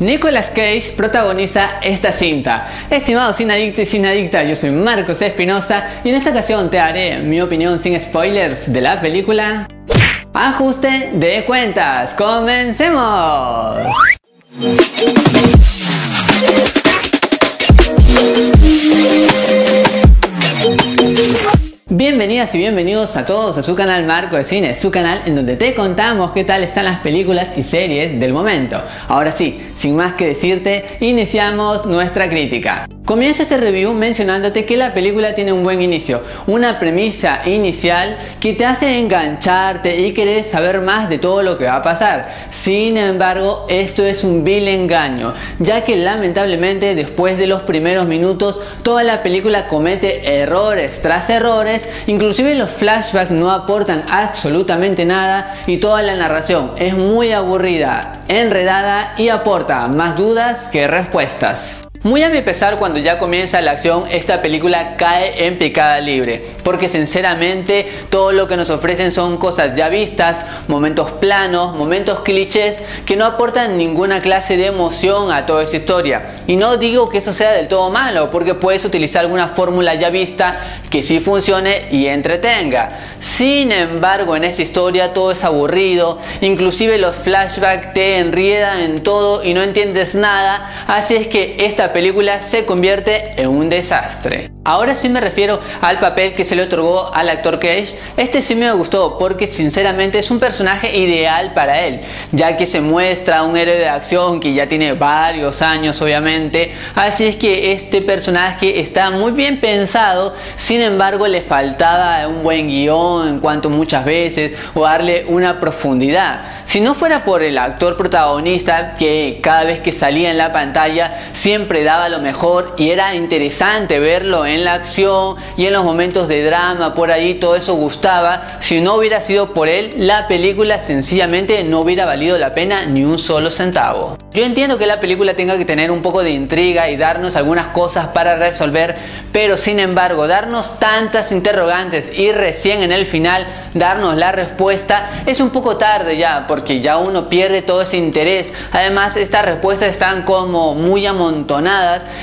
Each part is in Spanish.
Nicolas Cage protagoniza esta cinta. Estimados sin adictos y sin adictas, yo soy Marcos Espinosa y en esta ocasión te haré mi opinión sin spoilers de la película Ajuste de cuentas. ¡Comencemos! Bienvenidas y bienvenidos a todos a su canal Marco de Cine, su canal en donde te contamos qué tal están las películas y series del momento. Ahora sí, sin más que decirte, iniciamos nuestra crítica. Comienzo este review mencionándote que la película tiene un buen inicio, una premisa inicial que te hace engancharte y querer saber más de todo lo que va a pasar. Sin embargo, esto es un vil engaño, ya que lamentablemente después de los primeros minutos toda la película comete errores tras errores, inclusive los flashbacks no aportan absolutamente nada y toda la narración es muy aburrida, enredada y aporta más dudas que respuestas. Muy a mi pesar, cuando ya comienza la acción, esta película cae en picada libre, porque sinceramente todo lo que nos ofrecen son cosas ya vistas, momentos planos, momentos clichés que no aportan ninguna clase de emoción a toda esa historia. Y no digo que eso sea del todo malo, porque puedes utilizar alguna fórmula ya vista que sí funcione y entretenga. Sin embargo, en esta historia todo es aburrido, inclusive los flashbacks te enriedan en todo y no entiendes nada, así es que esta película se convierte en un desastre. Ahora sí me refiero al papel que se le otorgó al actor Cage. Este sí me gustó porque sinceramente es un personaje ideal para él, ya que se muestra un héroe de acción que ya tiene varios años obviamente. Así es que este personaje está muy bien pensado, sin embargo le faltaba un buen guion en cuanto muchas veces o darle una profundidad. Si no fuera por el actor protagonista que cada vez que salía en la pantalla siempre daba lo mejor y era interesante verlo en la acción y en los momentos de drama por ahí todo eso gustaba, si no hubiera sido por él la película sencillamente no hubiera valido la pena ni un solo centavo. Yo entiendo que la película tenga que tener un poco de intriga y darnos algunas cosas para resolver, pero sin embargo darnos tantas interrogantes y recién en el final darnos la respuesta es un poco tarde ya porque ya uno pierde todo ese interés. Además estas respuestas están como muy amontonadas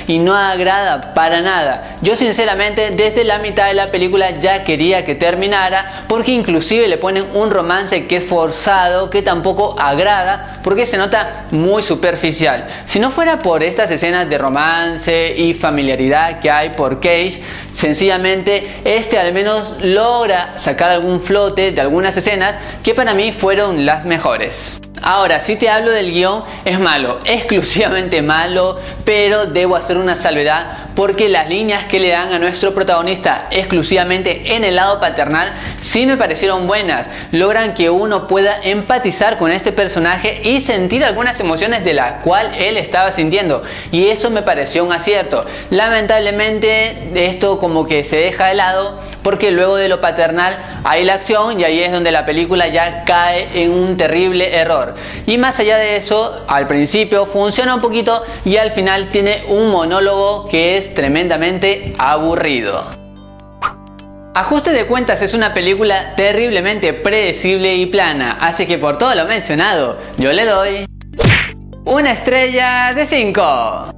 y no agrada para nada. Yo sinceramente desde la mitad de la película ya quería que terminara porque inclusive le ponen un romance que es forzado, que tampoco agrada porque se nota muy superficial. Si no fuera por estas escenas de romance y familiaridad que hay por Cage, sencillamente este al menos logra sacar algún flote de algunas escenas que para mí fueron las mejores. Ahora, si te hablo del guion, es malo, exclusivamente malo, pero debo hacer una salvedad porque las líneas que le dan a nuestro protagonista exclusivamente en el lado paternal sí me parecieron buenas. Logran que uno pueda empatizar con este personaje y sentir algunas emociones de las cual él estaba sintiendo. Y eso me pareció un acierto. Lamentablemente esto como que se deja de lado porque luego de lo paternal hay la acción y ahí es donde la película ya cae en un terrible error. Y más allá de eso, al principio funciona un poquito y al final tiene un monólogo que es tremendamente aburrido. Ajuste de cuentas es una película terriblemente predecible y plana, así que por todo lo mencionado, yo le doy una estrella de 5.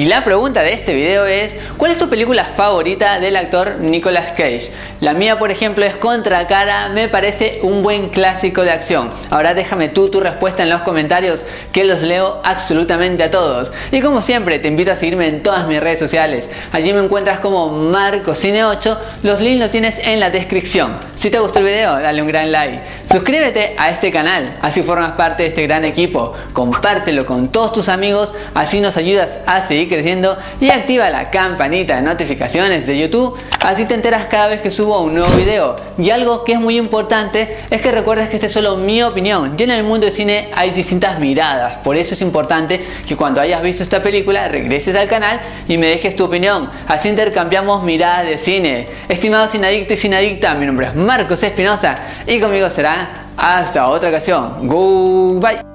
Y la pregunta de este video es, ¿cuál es tu película favorita del actor Nicolas Cage? La mía, por ejemplo, es Contra Cara, me parece un buen clásico de acción. Ahora déjame tú tu respuesta en los comentarios, que los leo absolutamente a todos. Y como siempre, te invito a seguirme en todas mis redes sociales. Allí me encuentras como MarcoCine8, los links los tienes en la descripción. Si te gustó el video, dale un gran like. Suscríbete a este canal, así formas parte de este gran equipo. Compártelo con todos tus amigos, así nos ayudas a seguir creciendo y activa la campanita de notificaciones de YouTube, así te enteras cada vez que subo un nuevo video. Y algo que es muy importante es que recuerdes que esta es solo mi opinión, y en el mundo del cine hay distintas miradas, por eso es importante que cuando hayas visto esta película regreses al canal y me dejes tu opinión, así intercambiamos miradas de cine. Estimados sinadictos y sinadicta, mi nombre es Marcos Espinosa y conmigo será hasta otra ocasión. Goodbye.